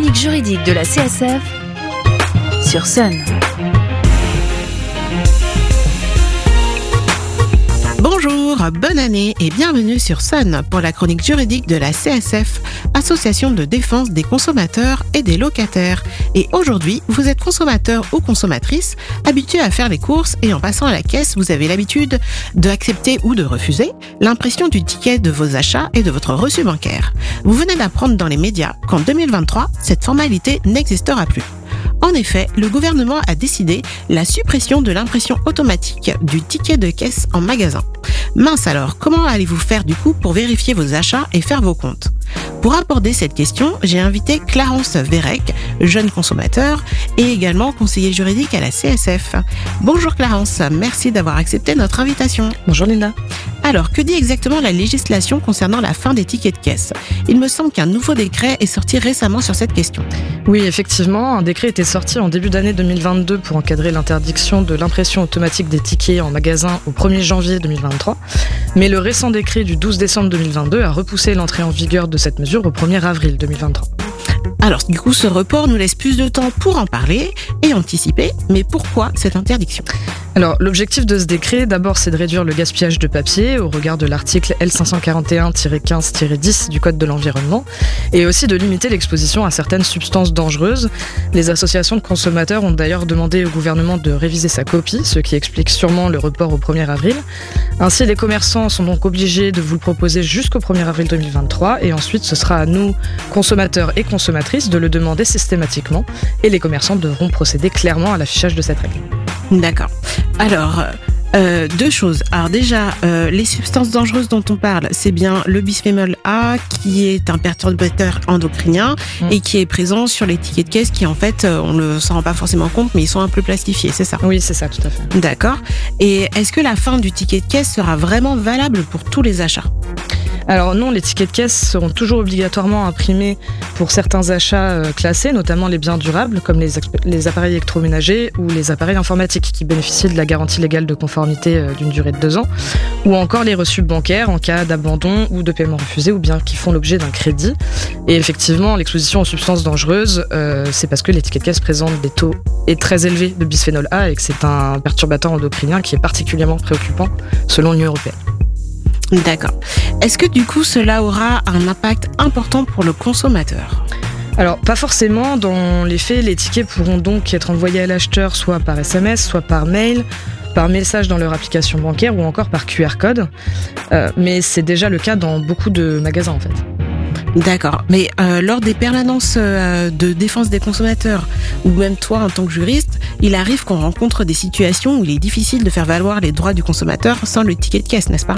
chronique juridique de la CSF sur Sun. Bonne année et bienvenue sur Sun pour la chronique juridique de la CSF, Association de défense des consommateurs et des locataires. Et aujourd'hui, vous êtes consommateur ou consommatrice, habitué à faire les courses et en passant à la caisse, vous avez l'habitude d'accepter ou de refuser l'impression du ticket de vos achats et de votre reçu bancaire. Vous venez d'apprendre dans les médias qu'en 2023, cette formalité n'existera plus. En effet, le gouvernement a décidé la suppression de l'impression automatique du ticket de caisse en magasin. Mince alors, comment allez-vous faire du coup pour vérifier vos achats et faire vos comptes? Pour aborder cette question, j'ai invité Clarence Vérec, jeune consommateur et également conseiller juridique à la CSF. Bonjour Clarence, merci d'avoir accepté notre invitation. Bonjour Linda. Alors, que dit exactement la législation concernant la fin des tickets de caisse? Il me semble qu'un nouveau décret est sorti récemment sur cette question. Oui, effectivement, un décret était sorti en début d'année 2022 pour encadrer l'interdiction de l'impression automatique des tickets en magasin au 1er janvier 2023. Mais le récent décret du 12 décembre 2022 a repoussé l'entrée en vigueur de cette mesure au 1er avril 2023. Alors, du coup, ce report nous laisse plus de temps pour en parler et anticiper. Mais pourquoi cette interdiction? L'objectif de ce décret, d'abord, c'est de réduire le gaspillage de papier au regard de l'article L541-15-10 du Code de l'environnement, et aussi de limiter l'exposition à certaines substances dangereuses. Les associations de consommateurs ont d'ailleurs demandé au gouvernement de réviser sa copie, ce qui explique sûrement le report au 1er avril. Ainsi, les commerçants sont donc obligés de vous le proposer jusqu'au 1er avril 2023, et ensuite, ce sera à nous, consommateurs et consommatrices, de le demander systématiquement, et les commerçants devront procéder clairement à l'affichage de cette règle. D'accord. Alors, euh, deux choses. Alors déjà, euh, les substances dangereuses dont on parle, c'est bien le bisphénol A qui est un perturbateur endocrinien Mm. et qui est présent sur les tickets de caisse qui en fait, euh, on ne s'en rend pas forcément compte, mais ils sont un peu plastifiés, c'est ça? Oui, c'est ça, tout à fait. D'accord. Et est-ce que la fin du ticket de caisse sera vraiment valable pour tous les achats? Alors non, les tickets de caisse seront toujours obligatoirement imprimés pour certains achats euh, classés, notamment les biens durables comme les, appareils électroménagers ou les appareils informatiques qui bénéficient de la garantie légale de conformité euh, d'une durée de deux ans, ou encore les reçus bancaires en cas d'abandon ou de paiement refusé ou bien qui font l'objet d'un crédit. Et effectivement, l'exposition aux substances dangereuses, euh, c'est parce que les tickets de caisse présentent des taux très élevés de bisphénol A et que c'est un perturbateur endocrinien qui est particulièrement préoccupant selon l'Union européenne. D'accord. Est-ce que du coup cela aura un impact important pour le consommateur? Alors, pas forcément. Dans les faits, les tickets pourront donc être envoyés à l'acheteur soit par SMS, soit par mail, par message dans leur application bancaire ou encore par QR code. Euh, mais c'est déjà le cas dans beaucoup de magasins en fait. D'accord. Mais euh, lors des permanences euh, de défense des consommateurs, ou même toi en tant que juriste, il arrive qu'on rencontre des situations où il est difficile de faire valoir les droits du consommateur sans le ticket de caisse, n'est-ce pas?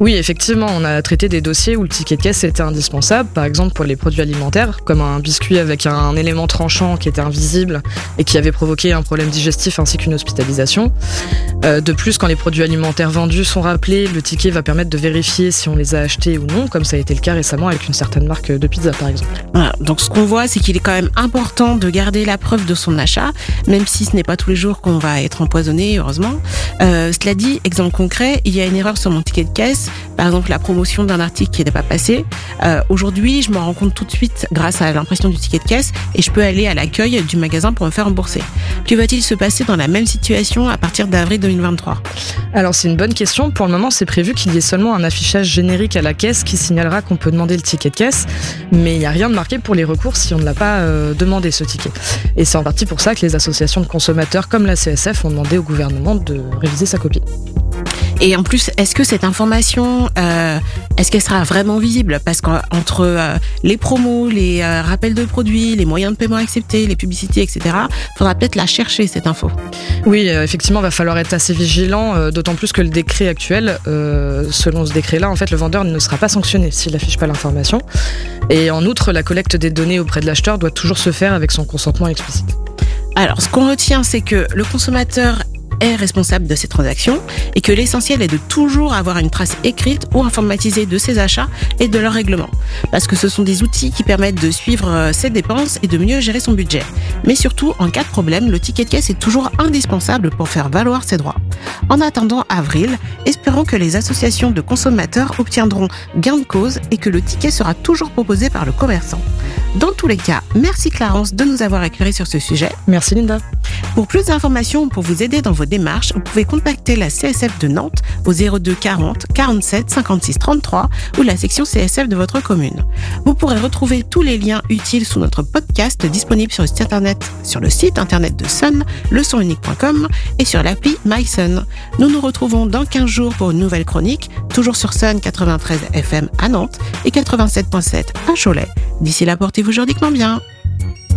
Oui, effectivement, on a traité des dossiers où le ticket de caisse était indispensable, par exemple pour les produits alimentaires, comme un biscuit avec un élément tranchant qui était invisible et qui avait provoqué un problème digestif ainsi qu'une hospitalisation. Euh, de plus, quand les produits alimentaires vendus sont rappelés, le ticket va permettre de vérifier si on les a achetés ou non, comme ça a été le cas récemment avec une certaine marque de pizza par exemple. Voilà. Donc ce qu'on voit, c'est qu'il est quand même important de garder la preuve de son achat, même si ce n'est pas tous les jours qu'on va être empoisonné, heureusement. Euh, cela dit, exemple concret, il y a une erreur sur mon ticket de caisse, par exemple la promotion d'un article qui n'était pas passé. Euh, Aujourd'hui, je me rends compte tout de suite grâce à l'impression du ticket de caisse et je peux aller à l'accueil du magasin pour me faire rembourser. Que va-t-il se passer dans la même situation à partir d'avril 2023 Alors c'est une bonne question. Pour le moment, c'est prévu qu'il y ait seulement un affichage générique à la caisse qui signalera qu'on peut demander le ticket de caisse, mais il n'y a rien de marqué pour les recours si on ne l'a pas euh, demandé ce ticket. Et c'est en partie pour ça que les associations de consommateurs comme la CSF ont demandé au gouvernement de réviser sa copie. Et en plus, est-ce que cette information, euh, est-ce qu'elle sera vraiment visible? Parce qu'entre euh, les promos, les euh, rappels de produits, les moyens de paiement acceptés, les publicités, etc., faudra peut-être la chercher cette info. Oui, effectivement, va falloir être assez vigilant, d'autant plus que le décret actuel, selon ce décret-là, en fait, le vendeur ne sera pas sanctionné s'il n'affiche pas l'information. Et en outre, la collecte des données auprès de l'acheteur doit toujours se faire avec son consentement explicite. Alors, ce qu'on retient, c'est que le consommateur est responsable de ces transactions et que l'essentiel est de toujours avoir une trace écrite ou informatisée de ses achats et de leurs règlements. Parce que ce sont des outils qui permettent de suivre euh, ses dépenses et de mieux gérer son budget. Mais surtout, en cas de problème, le ticket de caisse est toujours indispensable pour faire valoir ses droits. En attendant avril, espérons que les associations de consommateurs obtiendront gain de cause et que le ticket sera toujours proposé par le commerçant. Dans tous les cas, merci Clarence de nous avoir éclairé sur ce sujet. Merci Linda. Pour plus d'informations ou pour vous aider dans vos démarches, vous pouvez contacter la CSF de Nantes au 02 40 47 56 33 ou la section CSF de votre commune. Vous pourrez retrouver tous les liens utiles sous notre podcast disponible sur le site internet, sur le site internet de Sun, leçonunique.com et sur l'appli MySun. Nous nous retrouvons dans 15 jours pour une nouvelle chronique, toujours sur Sun 93 FM à Nantes et 87.7 à Cholet. D'ici là, portez-vous juridiquement bien.